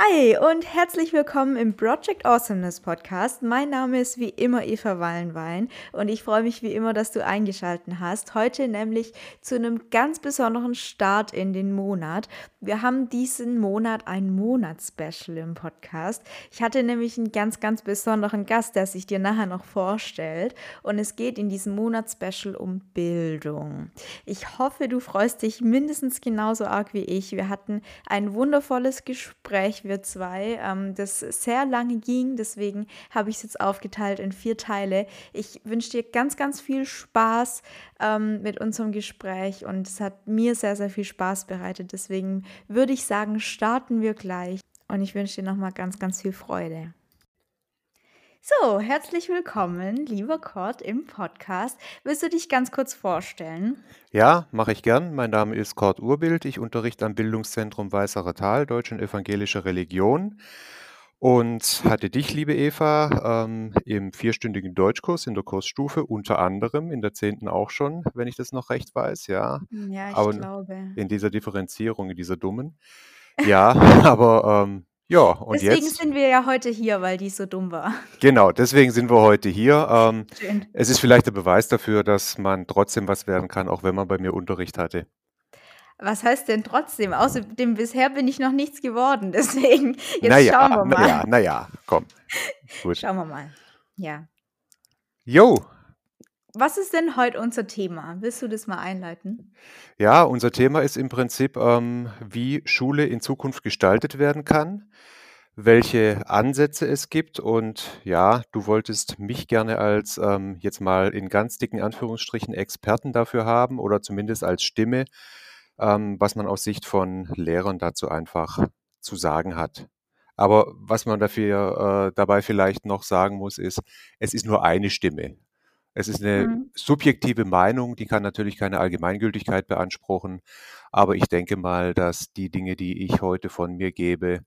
Hi und herzlich willkommen im Project Awesomeness Podcast. Mein Name ist wie immer Eva Wallenwein und ich freue mich wie immer, dass du eingeschaltet hast. Heute nämlich zu einem ganz besonderen Start in den Monat. Wir haben diesen Monat ein Monatsspecial im Podcast. Ich hatte nämlich einen ganz, ganz besonderen Gast, der sich dir nachher noch vorstellt. Und es geht in diesem Monatsspecial um Bildung. Ich hoffe, du freust dich mindestens genauso arg wie ich. Wir hatten ein wundervolles Gespräch wir zwei, ähm, das sehr lange ging. Deswegen habe ich es jetzt aufgeteilt in vier Teile. Ich wünsche dir ganz, ganz viel Spaß ähm, mit unserem Gespräch und es hat mir sehr, sehr viel Spaß bereitet. Deswegen würde ich sagen, starten wir gleich und ich wünsche dir nochmal ganz, ganz viel Freude. So, herzlich willkommen, lieber Kurt, im Podcast. Willst du dich ganz kurz vorstellen? Ja, mache ich gern. Mein Name ist Kurt Urbild. Ich unterrichte am Bildungszentrum Weißerer Tal, Deutsch und evangelische Religion. Und hatte dich, liebe Eva, ähm, im vierstündigen Deutschkurs in der Kursstufe, unter anderem in der zehnten auch schon, wenn ich das noch recht weiß, ja. Ja, ich Aber glaube. in dieser Differenzierung, in dieser dummen. Ja, aber ähm, ja, und Deswegen jetzt, sind wir ja heute hier, weil die so dumm war. genau, deswegen sind wir heute hier. Ähm, Schön. es ist vielleicht der Beweis dafür, dass man trotzdem was werden kann, auch wenn man bei mir Unterricht hatte. Was heißt denn trotzdem? Außerdem bisher bin ich noch nichts geworden. Deswegen, jetzt Naja, schauen wir mal. naja, naja, komm. Gut. Schauen wir mal. Ja. Jo, Was ist denn heute unser Thema? Willst du das mal einleiten? ja, unser Thema ist im Prinzip, ähm, wie Schule in Zukunft gestaltet werden kann, welche Ansätze es gibt und ja, du wolltest mich gerne als ähm, jetzt mal in ganz dicken Anführungsstrichen Experten dafür haben oder zumindest als Stimme, ähm, was man aus Sicht von Lehrern dazu einfach zu sagen hat. Aber was man dafür äh, dabei vielleicht noch sagen muss, ist, es ist nur eine Stimme. Es ist eine Mhm. subjektive Meinung, die kann natürlich keine Allgemeingültigkeit beanspruchen, aber ich denke mal, dass die Dinge, die ich heute von mir gebe,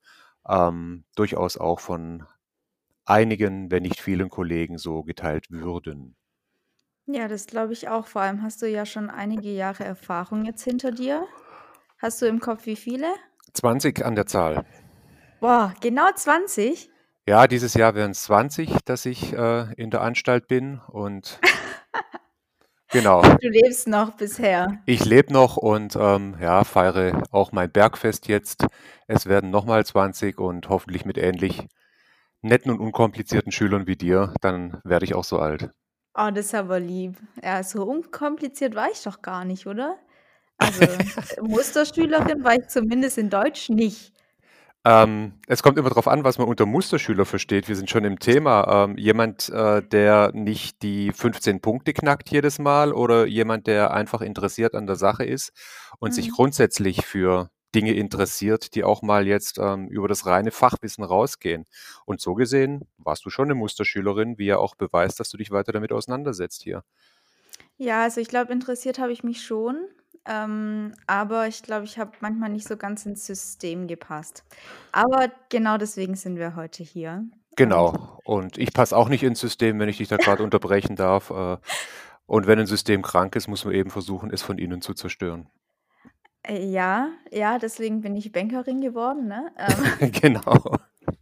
ähm, durchaus auch von einigen, wenn nicht vielen Kollegen so geteilt würden. Ja, das glaube ich auch. Vor allem hast du ja schon einige Jahre Erfahrung jetzt hinter dir. Hast du im Kopf wie viele? 20 an der Zahl. Boah, genau 20? Ja, dieses Jahr wären es 20, dass ich äh, in der Anstalt bin und genau, Du lebst noch bisher. ich lebe noch und ähm, ja, feiere auch mein Bergfest jetzt. Es werden nochmal 20 und hoffentlich mit ähnlich netten und unkomplizierten Schülern wie dir, dann werde ich auch so alt. Oh, das ist aber lieb. Ja, so unkompliziert war ich doch gar nicht, oder? Also, Musterschülerin war ich zumindest in Deutsch nicht. Ähm, es kommt immer darauf an, was man unter Musterschüler versteht. Wir sind schon im Thema. Ähm, jemand, äh, der nicht die 15 Punkte knackt jedes Mal oder jemand, der einfach interessiert an der Sache ist und sich Mhm. grundsätzlich für Dinge interessiert, die auch mal jetzt ähm, über das reine Fachwissen rausgehen. Und so gesehen warst du schon eine Musterschülerin, wie ja auch beweist, dass du dich weiter damit auseinandersetzt hier. Ja, also ich glaube, interessiert habe ich mich schon. Ähm, aber ich glaube, ich habe manchmal nicht so ganz ins System gepasst. Aber genau deswegen sind wir heute hier. Genau. Und ich passe auch nicht ins System, wenn ich dich da gerade unterbrechen darf. Äh, und wenn ein System krank ist, muss man eben versuchen, es von innen zu zerstören. äh, ja, ja, deswegen bin ich Bankerin geworden, ne? Ähm, Genau.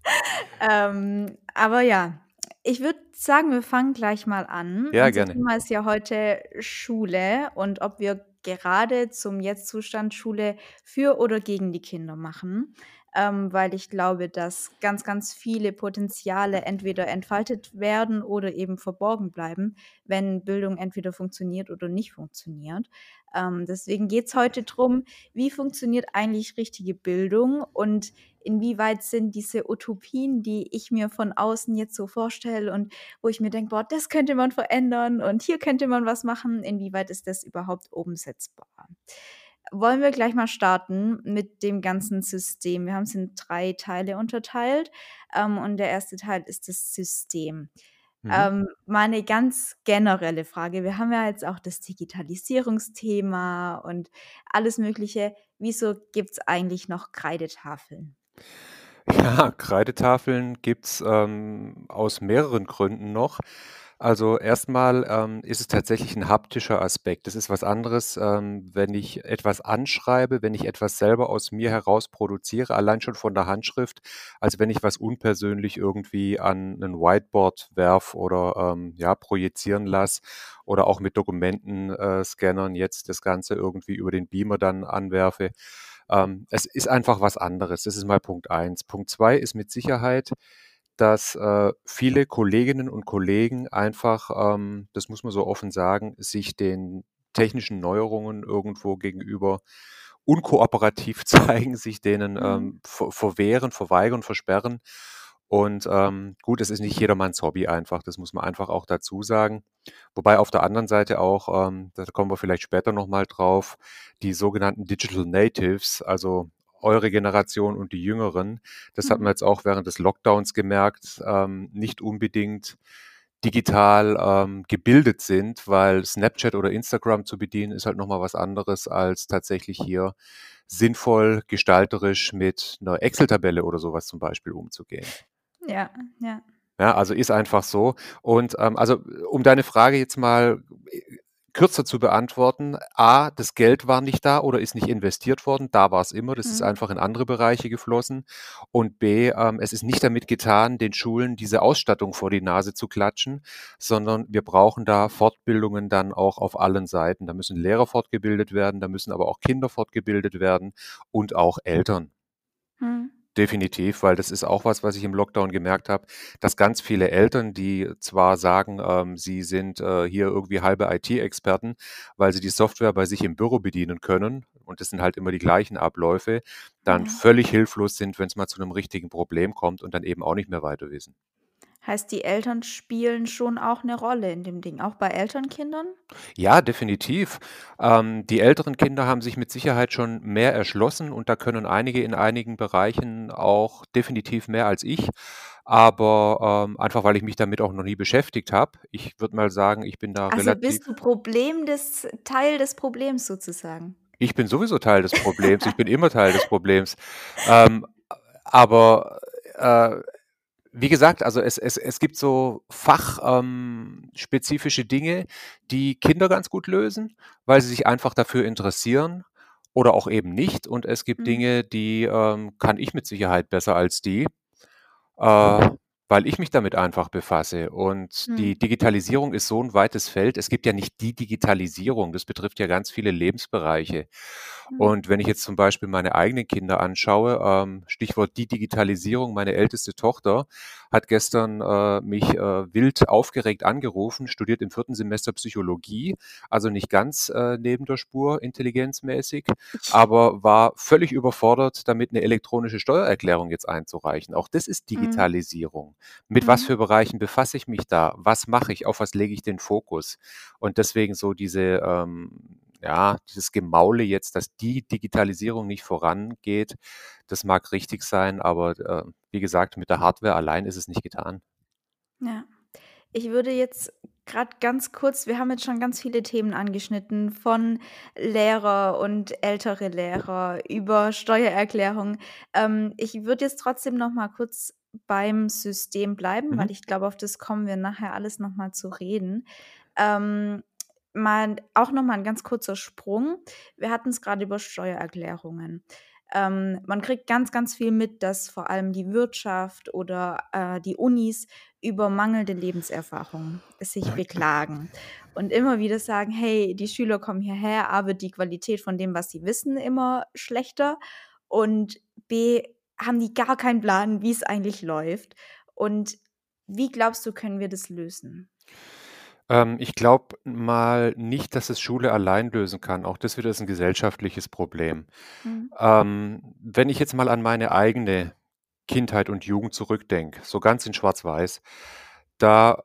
ähm, aber ja, ich würde sagen, wir fangen gleich mal an. Ja, Unser gerne. Thema ist ja heute Schule und ob wir gerade zum Jetzt-Zustand Schule für oder gegen die Kinder machen. Ähm, weil ich glaube, dass ganz, ganz viele Potenziale entweder entfaltet werden oder eben verborgen bleiben, wenn Bildung entweder funktioniert oder nicht funktioniert. Ähm, deswegen geht es heute darum, wie funktioniert eigentlich richtige Bildung und inwieweit sind diese Utopien, die ich mir von außen jetzt so vorstelle und wo ich mir denke, boah, das könnte man verändern und hier könnte man was machen, inwieweit ist das überhaupt umsetzbar? Wollen wir gleich mal starten mit dem ganzen System. Wir haben es in drei Teile unterteilt ähm, und der erste Teil ist das System. Mhm. Ähm, mal eine ganz generelle Frage. Wir haben ja jetzt auch das Digitalisierungsthema und alles Mögliche. Wieso gibt es eigentlich noch Kreidetafeln? Ja, Kreidetafeln gibt's, ähm, aus mehreren Gründen noch. Also, erstmal ähm, ist es tatsächlich ein haptischer Aspekt. Das ist was anderes, ähm, wenn ich etwas anschreibe, wenn ich etwas selber aus mir heraus produziere, allein schon von der Handschrift, als wenn ich was unpersönlich irgendwie an ein Whiteboard werfe oder, ähm, ja, projizieren lasse oder auch mit Dokumentenscannern äh, jetzt das Ganze irgendwie über den Beamer dann anwerfe. Ähm, es ist einfach was anderes. Das ist mal Punkt eins. Punkt zwei ist mit Sicherheit, dass äh, viele Kolleginnen und Kollegen einfach, ähm, das muss man so offen sagen, sich den technischen Neuerungen irgendwo gegenüber unkooperativ zeigen, sich denen Mhm. ähm, ver verwehren, verweigern, versperren. Und ähm, gut, es ist nicht jedermanns Hobby einfach, das muss man einfach auch dazu sagen. Wobei auf der anderen Seite auch, ähm, da kommen wir vielleicht später nochmal drauf, die sogenannten Digital Natives, also eure Generation und die Jüngeren, das hat Mhm. man jetzt auch während des Lockdowns gemerkt, ähm, nicht unbedingt digital ähm, gebildet sind, weil Snapchat oder Instagram zu bedienen ist halt nochmal was anderes als tatsächlich hier sinnvoll gestalterisch mit einer Excel-Tabelle oder sowas zum Beispiel umzugehen. Ja, ja. Ja, also ist einfach so. Und ähm, also um deine Frage jetzt mal äh, kürzer zu beantworten, A, das Geld war nicht da oder ist nicht investiert worden, da war es immer, das ist Mhm. einfach in andere Bereiche geflossen. Und B, ähm, es ist nicht damit getan, den Schulen diese Ausstattung vor die Nase zu klatschen, sondern wir brauchen da Fortbildungen dann auch auf allen Seiten. Da müssen Lehrer fortgebildet werden, da müssen aber auch Kinder fortgebildet werden und auch Eltern. Mhm. Definitiv, weil das ist auch was, was ich im Lockdown gemerkt habe, dass ganz viele Eltern, die zwar sagen, ähm, sie sind äh, hier irgendwie halbe IT-Experten, weil sie die Software bei sich im Büro bedienen können, und das sind halt immer die gleichen Abläufe, dann Ja. völlig hilflos sind, wenn es mal zu einem richtigen Problem kommt und dann eben auch nicht mehr weiter wissen. Heißt, die Eltern spielen schon auch eine Rolle in dem Ding, auch bei Elternkindern? Ja, definitiv. Ähm, die älteren Kinder haben sich mit Sicherheit schon mehr erschlossen und da können einige in einigen Bereichen auch definitiv mehr als ich. Aber ähm, einfach, weil ich mich damit auch noch nie beschäftigt habe. Ich würde mal sagen, ich bin da Also, bist du relativ. Problem des Teil des Problems sozusagen? Ich bin sowieso Teil des Problems. Ich bin immer Teil des Problems. Ähm, aber äh, wie gesagt, also es, es, es gibt so fachspezifische ähm, Dinge, die Kinder ganz gut lösen, weil sie sich einfach dafür interessieren oder auch eben nicht. Und es gibt Mhm. Dinge, die ähm, kann ich mit Sicherheit besser als die, äh, weil ich mich damit einfach befasse. Und Mhm. die Digitalisierung ist so ein weites Feld. Es gibt ja nicht die Digitalisierung, das betrifft ja ganz viele Lebensbereiche. Mhm. Und wenn ich jetzt zum Beispiel meine eigenen Kinder anschaue, ähm, Stichwort die Digitalisierung, meine älteste Tochter hat gestern äh, mich äh, wild aufgeregt angerufen, studiert im vierten Semester Psychologie, also nicht ganz äh, neben der Spur intelligenzmäßig, aber war völlig überfordert, damit eine elektronische Steuererklärung jetzt einzureichen. Auch das ist Mhm. Digitalisierung. Mit was Mhm. für Bereichen befasse ich mich da? Was mache ich? Auf was lege ich den Fokus? Und deswegen so diese ähm, ja, dieses Gemaule jetzt, dass die Digitalisierung nicht vorangeht, das mag richtig sein, aber äh, wie gesagt, mit der Hardware allein ist es nicht getan. Ja. Ich würde jetzt gerade ganz kurz wir haben jetzt schon ganz viele Themen angeschnitten, von Lehrer und ältere Lehrer über Steuererklärung. Ähm, ich würde jetzt trotzdem noch mal kurz beim System bleiben, weil Mhm. ich glaube, auf das kommen wir nachher alles noch mal zu reden. Ähm, mal auch noch mal 'n ganz kurzer Sprung. Wir hatten es gerade über Steuererklärungen. Ähm, man kriegt ganz, ganz viel mit, dass vor allem die Wirtschaft oder, äh, die Unis über mangelnde Lebenserfahrung sich beklagen und immer wieder sagen: „Hey, die Schüler kommen hierher, A, wird die Qualität von dem, was sie wissen, immer schlechter und B, haben die gar keinen Plan, wie es eigentlich läuft.“ Und wie glaubst du, können wir das lösen? Ähm, ich glaube mal nicht, dass es Schule allein lösen kann. Auch das wieder ist ein gesellschaftliches Problem. Mhm. Ähm, wenn ich jetzt mal an meine eigene Kindheit und Jugend zurückdenke, so ganz in Schwarz-Weiß, da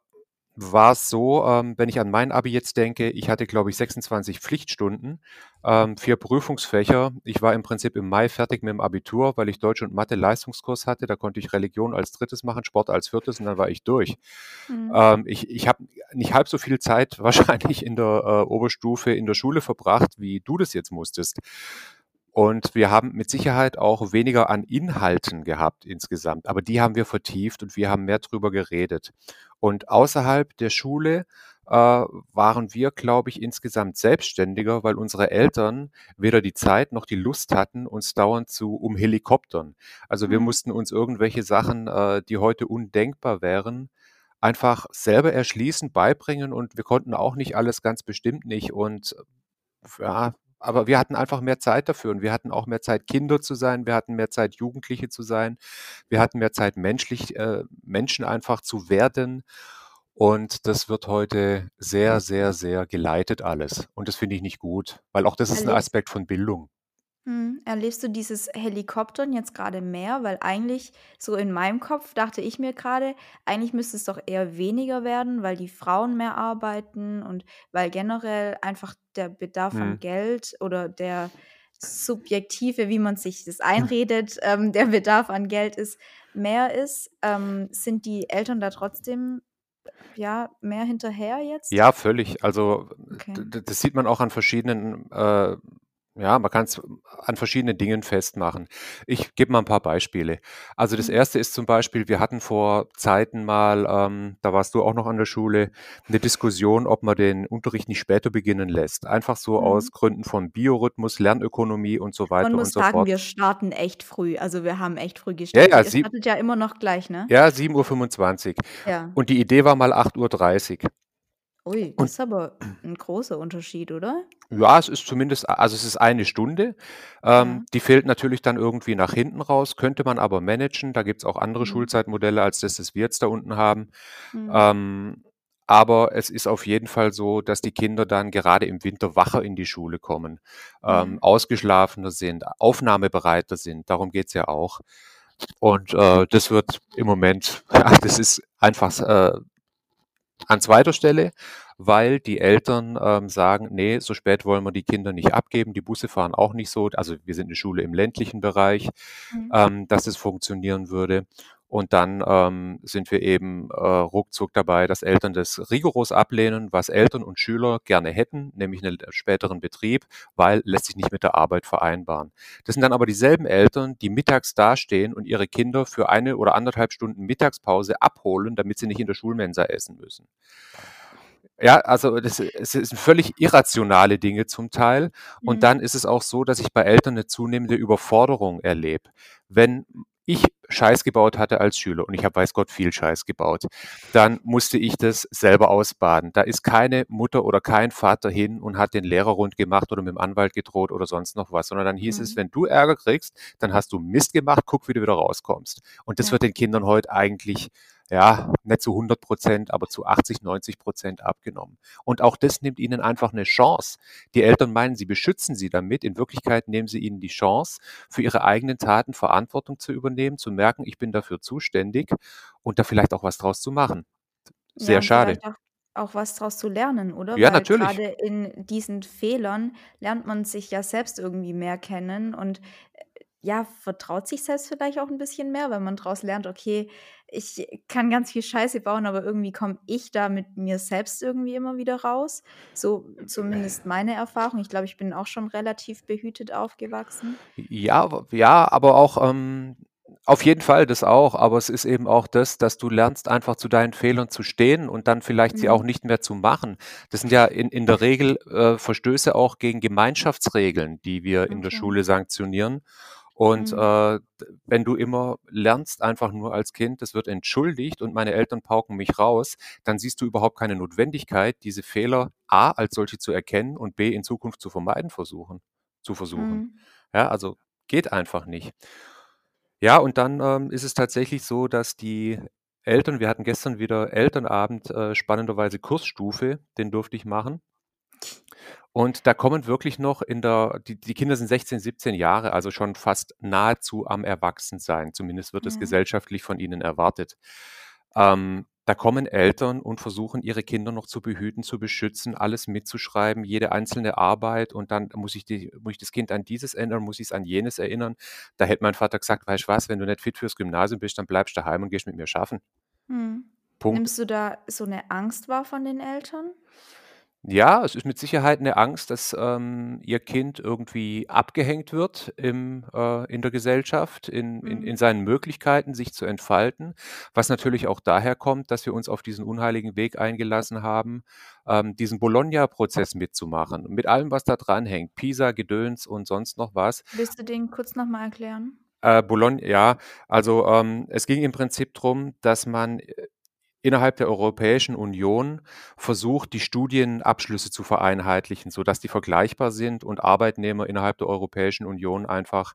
war es so, ähm, wenn ich an mein Abi jetzt denke, ich hatte, glaube ich, 26 Pflichtstunden, ähm, 4 Prüfungsfächer. Ich war im Prinzip im Mai fertig mit dem Abitur, weil ich Deutsch und Mathe Leistungskurs hatte. Da konnte ich Religion als drittes machen, Sport als viertes und dann war ich durch. Mhm. Ähm, ich ich habe nicht halb so viel Zeit wahrscheinlich in der äh, Oberstufe in der Schule verbracht, wie du das jetzt musstest. Und wir haben mit Sicherheit auch weniger an Inhalten gehabt insgesamt, aber die haben wir vertieft und wir haben mehr drüber geredet. Und außerhalb der Schule äh, waren wir, glaube ich, insgesamt selbstständiger, weil unsere Eltern weder die Zeit noch die Lust hatten, uns dauernd zu umhelikoptern. Also wir Mhm. mussten uns irgendwelche Sachen, äh, die heute undenkbar wären, einfach selber erschließen, beibringen und wir konnten auch nicht alles, ganz bestimmt nicht. Und ja, aber wir hatten einfach mehr Zeit dafür und wir hatten auch mehr Zeit, Kinder zu sein, wir hatten mehr Zeit, Jugendliche zu sein, wir hatten mehr Zeit, menschlich, äh, Menschen einfach zu werden. Und das wird heute sehr, sehr, sehr geleitet alles. Und das finde ich nicht gut, weil auch das ist ein Aspekt von Bildung. Mhm. Erlebst du dieses Helikoptern jetzt gerade mehr? Weil eigentlich so in meinem Kopf dachte ich mir gerade, eigentlich müsste es doch eher weniger werden, weil die Frauen mehr arbeiten und weil generell einfach der Bedarf an Mhm. Geld oder der subjektive, wie man sich das einredet, ähm, der Bedarf an Geld ist, mehr ist. Ähm, sind die Eltern da trotzdem, ja, mehr hinterher jetzt? Ja, völlig. Also, Okay. d d das sieht man auch an verschiedenen, äh ja, man kann's an verschiedenen Dingen festmachen. Ich gebe mal 'n paar Beispiele. Also, das Mhm. erste ist zum Beispiel, wir hatten vor Zeiten mal, ähm, da warst du auch noch an der Schule, 'ne Diskussion, ob man den Unterricht nicht später beginnen lässt. Einfach so aus Mhm. Gründen von Biorhythmus, Lernökonomie und so Man weiter muss und so sagen, fort. wir starten echt früh. Also, wir haben echt früh Ja, gestartet. ja, Ihr sieb startet ja immer noch gleich, ne? ja, 7:25 Ja. Und die Idee war mal 8:30 Ui, das Und ist aber 'n großer Unterschied, oder? Ja, es ist zumindest also, es ist eine Stunde. Ja. Ähm, die fehlt natürlich dann irgendwie nach hinten raus, könnte man aber managen. Da gibt's auch andere Mhm. Schulzeitmodelle als das, das wir jetzt da unten haben. Mhm. Ähm, aber es ist auf jeden Fall so, dass die Kinder dann gerade im Winter wacher in die Schule kommen, ähm, Ja. ausgeschlafener sind, aufnahmebereiter sind. Darum geht's ja auch. Und, äh, das wird im Moment ja, das ist einfach äh, an zweiter Stelle, weil die Eltern, ähm, sagen: „Ne, so spät wollen wir die Kinder nicht abgeben.“ Die Busse fahren auch nicht so also, wir sind 'ne Schule im ländlichen Bereich, Mhm. ähm, dass es funktionieren würde. Und dann, ähm, sind wir eben, äh, ruckzuck dabei, dass Eltern das rigoros ablehnen, was Eltern und Schüler gerne hätten, nämlich 'nen späteren Betrieb, weil lässt sich nicht mit der Arbeit vereinbaren. Das sind dann aber dieselben Eltern, die mittags dastehen und ihre Kinder für 1 oder 1 1/2 Stunden Mittagspause abholen, damit sie nicht in der Schulmensa essen müssen. Ja, also, das es sind völlig irrationale Dinge zum Teil. Und Mhm. dann ist es auch so, dass ich bei Eltern 'ne zunehmende Überforderung erlebe. Wenn ich Scheiß gebaut hatte als Schüler und ich habe weiß Gott viel Scheiß gebaut, dann musste ich das selber ausbaden. Da ist keine Mutter oder kein Vater hin und hat den Lehrer rund gemacht oder mit'm Anwalt gedroht oder sonst noch was, sondern dann hieß es: Mhm. „Wenn du Ärger kriegst, dann hast du Mist gemacht, guck, wie du wieder rauskommst.“ Und das Ja. wird den Kindern heute eigentlich, ja, nicht zu 100% aber zu 80, 90% abgenommen. Und auch das nimmt ihnen einfach 'ne Chance. Die Eltern meinen, sie beschützen sie damit. In Wirklichkeit nehmen sie ihnen die Chance, für ihre eigenen Taten Verantwortung zu übernehmen, zu merken: „Ich bin dafür zuständig“ und da vielleicht auch was draus zu machen. Ja, Sehr und schade. auch was draus zu lernen, oder? Ja, Weil natürlich. grade in diesen Fehlern lernt man sich ja selbst irgendwie mehr kennen und, ja, vertraut sich selbst vielleicht auch 'n bisschen mehr, weil man draus lernt: „Okay, ich kann ganz viel Scheiße bauen, aber irgendwie komme ich da mit mir selbst irgendwie immer wieder raus.“ So zumindest meine Erfahrung. Ich glaube, ich bin auch schon relativ behütet aufgewachsen. Ja, ja, aber auch, ähm auf jeden Fall, das auch, aber es ist eben auch das, dass du lernst, einfach zu deinen Fehlern zu stehen und dann vielleicht sie auch Mhm. nicht mehr zu machen. Das sind ja in in der Regel, äh, Verstöße auch gegen Gemeinschaftsregeln, die wir in der Okay. Schule sanktionieren. Und, Mhm. äh, wenn du immer lernst einfach nur als Kind, das wird entschuldigt und meine Eltern pauken mich raus, dann siehst du überhaupt keine Notwendigkeit, diese Fehler A als solche zu erkennen und B in Zukunft zu vermeiden versuchen zu versuchen. Mhm. Ja, also, geht einfach nicht. Ja, und dann, ähm, ist es tatsächlich so, dass die Eltern wir hatten gestern wieder Elternabend, äh, spannenderweise Kursstufe, den durfte ich machen. Und da kommen wirklich noch in der die die Kinder sind 16, 17 Jahre, also schon fast nahezu am Erwachsensein. Zumindest wird es Ja. gesellschaftlich von ihnen erwartet. Ähm, da kommen Eltern und versuchen, ihre Kinder noch zu behüten, zu beschützen, alles mitzuschreiben, jede einzelne Arbeit und dann muss ich die muss ich das Kind an dieses erinnern, muss ich's an jenes erinnern. Da hätte mein Vater gesagt: „Weißt du was, wenn du nicht fit fürs Gymnasium bist, dann bleibst daheim und gehst mit mir schaffen.“ Mhm. Punkt. Nimmst du da so 'ne Angst wahr von den Eltern? Ja, es ist mit Sicherheit 'ne Angst, dass, ähm, ihr Kind irgendwie abgehängt wird im äh, in der Gesellschaft, in in Mhm. in seinen Möglichkeiten, sich zu entfalten, was natürlich auch daher kommt, dass wir uns auf diesen unheiligen Weg eingelassen haben, ähm, diesen Bologna-Prozess mitzumachen, mit allem, was da dranhängt, Pisa, Gedöns und sonst noch was. Willst du den kurz noch mal erklären? Äh, Bologn ja, also, ähm, es ging im Prinzip drum, dass man, äh, innerhalb der Europäischen Union versucht, die Studienabschlüsse zu vereinheitlichen, sodass die vergleichbar sind und Arbeitnehmer innerhalb der Europäischen Union einfach,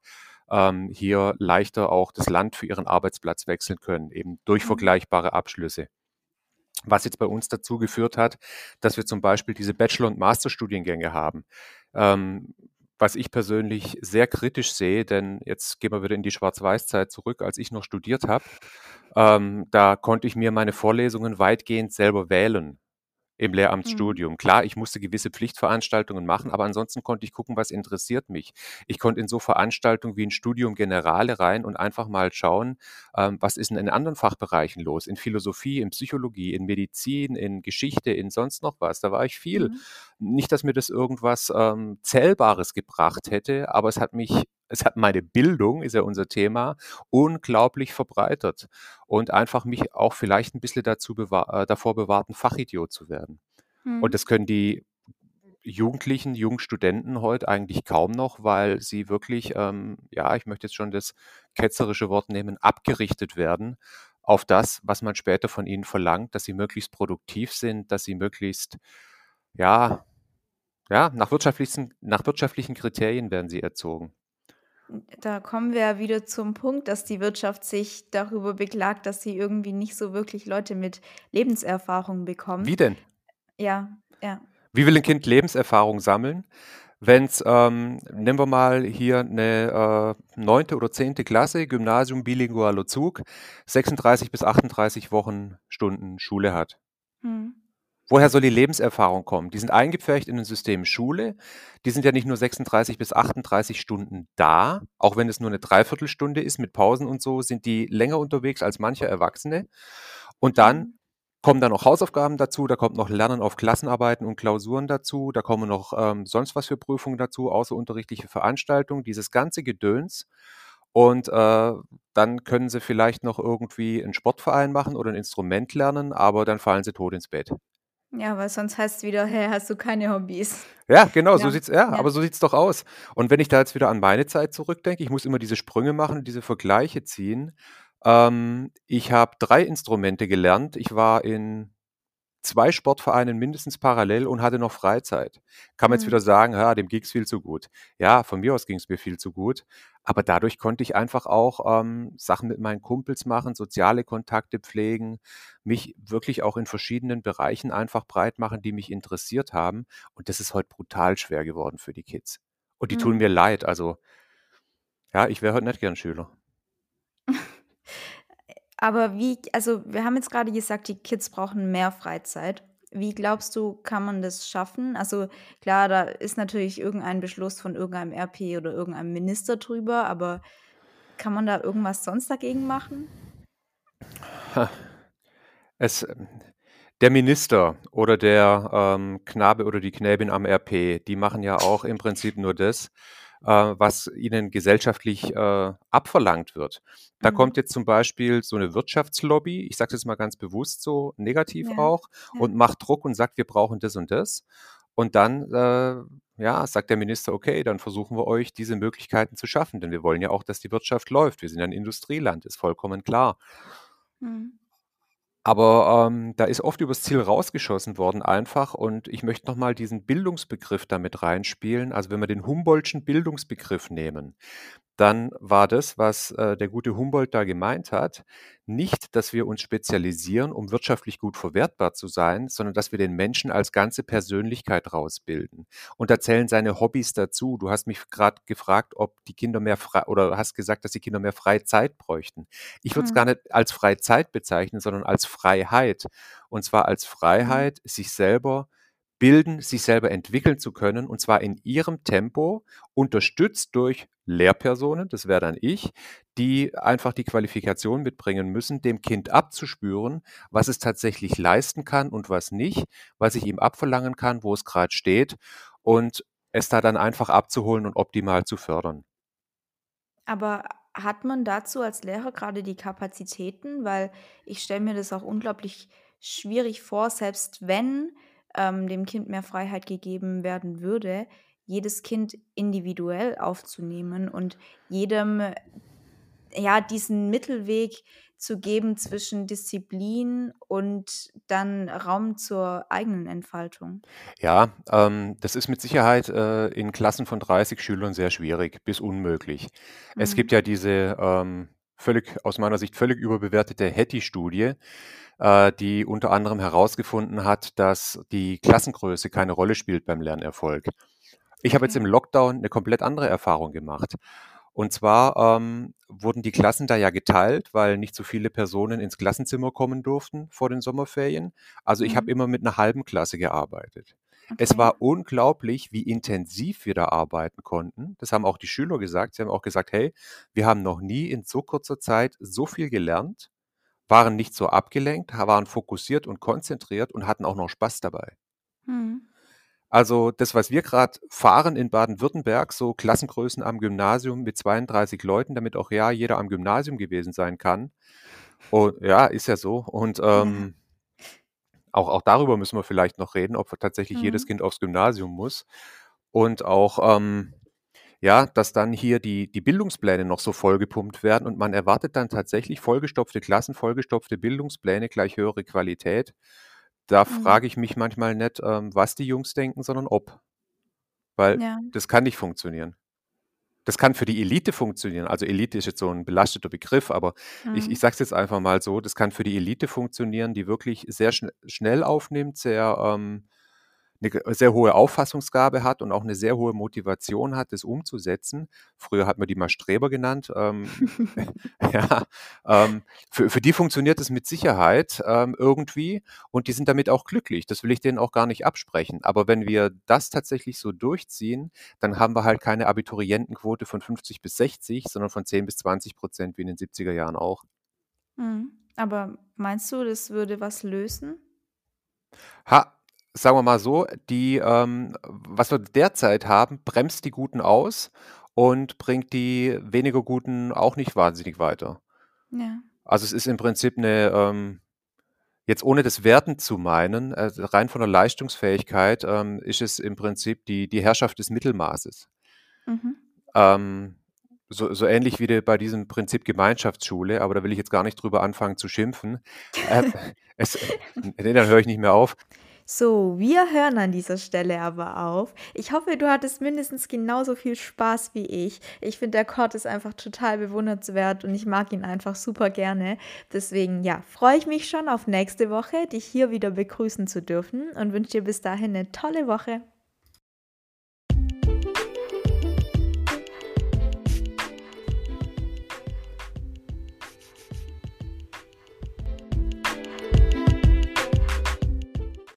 ähm, hier leichter auch das Land für ihren Arbeitsplatz wechseln können, eben durch Mhm. vergleichbare Abschlüsse. Was jetzt bei uns dazu geführt hat, dass wir zum Beispiel diese Bachelor und Masterstudiengänge haben. Ähm, was ich persönlich sehr kritisch sehe, denn jetzt gehen wir wieder in die Schwarz-Weiß-Zeit zurück, als ich noch studiert habe. Ähm, da konnte ich mir meine Vorlesungen weitgehend selber wählen im Mhm. Lehramtsstudium. Klar, ich musste gewisse Pflichtveranstaltungen machen, aber ansonsten konnte ich gucken, was interessiert mich. Ich konnte in so Veranstaltungen wie 'n Studium Generale rein und einfach mal schauen, ähm, was ist 'n in anderen Fachbereichen los, in Philosophie, in Psychologie, in Medizin, in Geschichte, in sonst noch was. Da war ich viel. Mhm. Nicht, dass mir das irgendwas, ähm, Zählbares gebracht hätte, aber es hat mich es hat meine Bildung, ist ja unser Thema, unglaublich verbreitert und einfach mich auch vielleicht 'n bisschen dazu bewahr äh, davor bewahrt, 'n Fachidiot zu werden. Und Mhm. das können die Jugendlichen, jungen Studenten heute eigentlich kaum noch, weil sie wirklich, ähm, ja, ich möchte jetzt schon das ketzerische Wort nehmen, abgerichtet werden auf das, was man später von ihnen verlangt, dass sie möglichst produktiv sind, dass sie möglichst, ja ja, nach wirtschaftlichsten nach wirtschaftlichen Kriterien werden sie erzogen. Hm, da kommen wir ja wieder zum Punkt, dass die Wirtschaft sich darüber beklagt, dass sie irgendwie nicht so wirklich Leute mit Lebenserfahrung Wie bekommt. denn? Ja, ja. Wie will 'n Kind Lebenserfahrung sammeln, wenn's, ähm nehmen wir mal hier 'ne, äh, 9. oder 10. Klasse, Gymnasium bilingualer Zug, 36 bis 38 Wochenstunden Schule hat. Mhm. Woher soll die Lebenserfahrung kommen? Die sind eingepfercht in 'nen System Schule. Die sind ja nicht nur 36 bis 38 Stunden da, auch wenn es nur 'ne Dreiviertelstunde ist mit Pausen und so, sind die länger unterwegs als mancher Erwachsene. Und dann Mhm. kommen da noch Hausaufgaben dazu, da kommt noch Lernen auf Klassenarbeiten und Klausuren dazu, da kommen noch, ähm, sonst was für Prüfungen dazu, außerunterrichtliche Veranstaltungen, dieses ganze Gedöns. Und, äh, dann können sie vielleicht noch irgendwie 'n Sportverein machen oder 'n Instrument lernen, aber dann fallen sie tot ins Bett. Ja, weil sonst heißt's wieder: „Hä, hast du keine Hobbys?“ Ja, genau, so Ja, sieht's ja, ja. aber so sieht's doch aus. Und wenn ich da jetzt wieder an meine Zeit zurückdenke, ich muss immer diese Sprünge machen, diese Vergleiche ziehen. Ähm, ich habe 3 Instrumente gelernt. Ich war in 2 Sportvereinen mindestens parallel und hatte noch Freizeit. Kann man jetzt wieder Mhm. sagen: „Ja, dem ging's viel zu gut.“ Ja, von mir aus ging's mir viel zu gut, aber dadurch konnte ich einfach auch, ähm, Sachen mit meinen Kumpels machen, soziale Kontakte pflegen, mich wirklich auch in verschiedenen Bereichen einfach breit machen, die mich interessiert haben. Und das ist heute brutal schwer geworden für die Kids. Und die tun mir Mhm. leid, also ja, ich wäre heute nicht gern Schüler. Aber wie also, wir haben jetzt grade gesagt, die Kids brauchen mehr Freizeit. Wie glaubst du, kann man das schaffen? Also, klar, da ist natürlich irgendein Beschluss von irgendeinem RP oder irgendeinem Minister drüber, aber kann man da irgendwas sonst dagegen machen? Es der Minister oder der, ähm, Knabe oder die Knäbin am RP, die machen ja auch im Prinzip nur das, was ihnen gesellschaftlich, äh, abverlangt wird. Da kommt Mhm. jetzt zum Beispiel so 'ne Wirtschaftslobby, ich sage das jetzt mal ganz bewusst so negativ Ja, auch, ja. und macht Druck und sagt: „Wir brauchen das und das.“ Und dann, äh, ja, sagt der Minister: „Okay, dann versuchen wir euch diese Möglichkeiten zu schaffen, denn wir wollen ja auch, dass die Wirtschaft läuft. Wir sind ja 'n Industrieland, ist vollkommen klar.“ Mhm. Aber, ähm, da ist oft übers Ziel rausgeschossen worden einfach und ich möchte noch mal diesen Bildungsbegriff da mit reinspielen. Also, wenn wir den Humboldtschen Bildungsbegriff nehmen, dann war das, was, äh, der gute Humboldt da gemeint hat, nicht, dass wir uns spezialisieren, um wirtschaftlich gut verwertbar zu sein, sondern dass wir den Menschen als ganze Persönlichkeit rausbilden. Und da zählen seine Hobbys dazu. Du hast mich grad gefragt, ob die Kinder mehr frei oder hast gesagt, dass die Kinder mehr Freizeit bräuchten. Ich würde es gar Mhm. nicht als Freizeit bezeichnen, sondern als Freiheit. Und zwar als Mhm. Freiheit, sich selber bilden, sich selber entwickeln zu können, und zwar in ihrem Tempo, unterstützt durch Lehrpersonen, das wäre dann ich, die einfach die Qualifikation mitbringen müssen, dem Kind abzuspüren, was es tatsächlich leisten kann und was nicht, was ich ihm abverlangen kann, wo es gerade steht und es da dann einfach abzuholen und optimal zu fördern. Aber hat man dazu als Lehrer gerade die Kapazitäten? Weil ich stelle mir das auch unglaublich schwierig vor, selbst wenn ähm, dem Kind mehr Freiheit gegeben werden würde, jedes Kind individuell aufzunehmen und jedem ja diesen Mittelweg zu geben zwischen Disziplin und dann Raum zur eigenen Entfaltung. Ja, ähm, das ist mit Sicherheit äh, in Klassen von 30 Schülern sehr schwierig bis unmöglich. Es gibt mhm. ja diese ähm, völlig aus meiner Sicht völlig überbewertete Hattie-Studie, äh, die unter anderem herausgefunden hat, dass die Klassengröße keine Rolle spielt beim Lernerfolg. Ich habe jetzt im Lockdown eine komplett andere Erfahrung gemacht. Und zwar ähm, wurden die Klassen da ja geteilt, weil nicht so viele Personen ins Klassenzimmer kommen durften vor den Sommerferien. Also ich habe mhm. immer mit einer halben Klasse gearbeitet. Es war unglaublich, wie intensiv wir da arbeiten konnten. Das haben auch die Schüler gesagt. Sie haben auch gesagt, hey, wir haben noch nie in so kurzer Zeit so viel gelernt waren nicht so abgelenkt, waren fokussiert und konzentriert und hatten auch noch Spaß dabei. Mhm. Also das, was wir gerade fahren in Baden-Württemberg, so Klassengrößen am Gymnasium mit 32 Leuten, damit auch ja jeder am Gymnasium gewesen sein kann. Und ja, ist ja so. Und ähm. Auch, auch darüber müssen wir vielleicht noch reden, ob tatsächlich mhm. jedes Kind aufs Gymnasium muss. Und auch ähm, ja, dass dann hier die, die Bildungspläne noch so vollgepumpt werden und man erwartet dann tatsächlich vollgestopfte Klassen, vollgestopfte Bildungspläne, gleich höhere Qualität. Da mhm. frage ich mich manchmal nicht, ähm, was die Jungs denken, sondern ob. Weil ja. das kann nicht funktionieren. Das kann für die Elite funktionieren. Also Elite ist jetzt so ein belasteter Begriff, aber mhm. ich, ich sage es jetzt einfach mal so, das kann für die Elite funktionieren, die wirklich sehr schn schnell aufnimmt, sehr ähm, eine sehr hohe Auffassungsgabe hat und auch eine sehr hohe Motivation hat, das umzusetzen. Früher hat man die mal Streber genannt. Ähm, ja, ähm, für, für die funktioniert es mit Sicherheit ähm, irgendwie und die sind damit auch glücklich. Das will ich denen auch gar nicht absprechen. Aber wenn wir das tatsächlich so durchziehen, dann haben wir halt keine Abiturientenquote von 50 bis 60, sondern von 10 bis 20 Prozent wie in den 70er Jahren auch. Mhm. Aber meinst du, das würde was lösen? Ha, sagen wir mal so, die, ähm, was wir derzeit haben, bremst die Guten aus und bringt die weniger Guten auch nicht wahnsinnig weiter. Ja. Also es ist im Prinzip eine, ähm, jetzt ohne das Werten zu meinen, äh, rein von der Leistungsfähigkeit, ähm, ist es im Prinzip die, die Herrschaft des Mittelmaßes. Mhm. Ähm, so, so ähnlich wie bei diesem Prinzip Gemeinschaftsschule, aber da will ich jetzt gar nicht drüber anfangen zu schimpfen. Äh, es, nee, dann höre ich nicht mehr auf. So, wir hören an dieser Stelle aber auf. Ich hoffe, du hattest mindestens genauso viel Spaß wie ich. Ich finde, der Kord ist einfach total bewundernswert und ich mag ihn einfach super gerne. Deswegen, ja, freue ich mich schon auf nächste Woche, dich hier wieder begrüßen zu dürfen und wünsche dir bis dahin eine tolle Woche.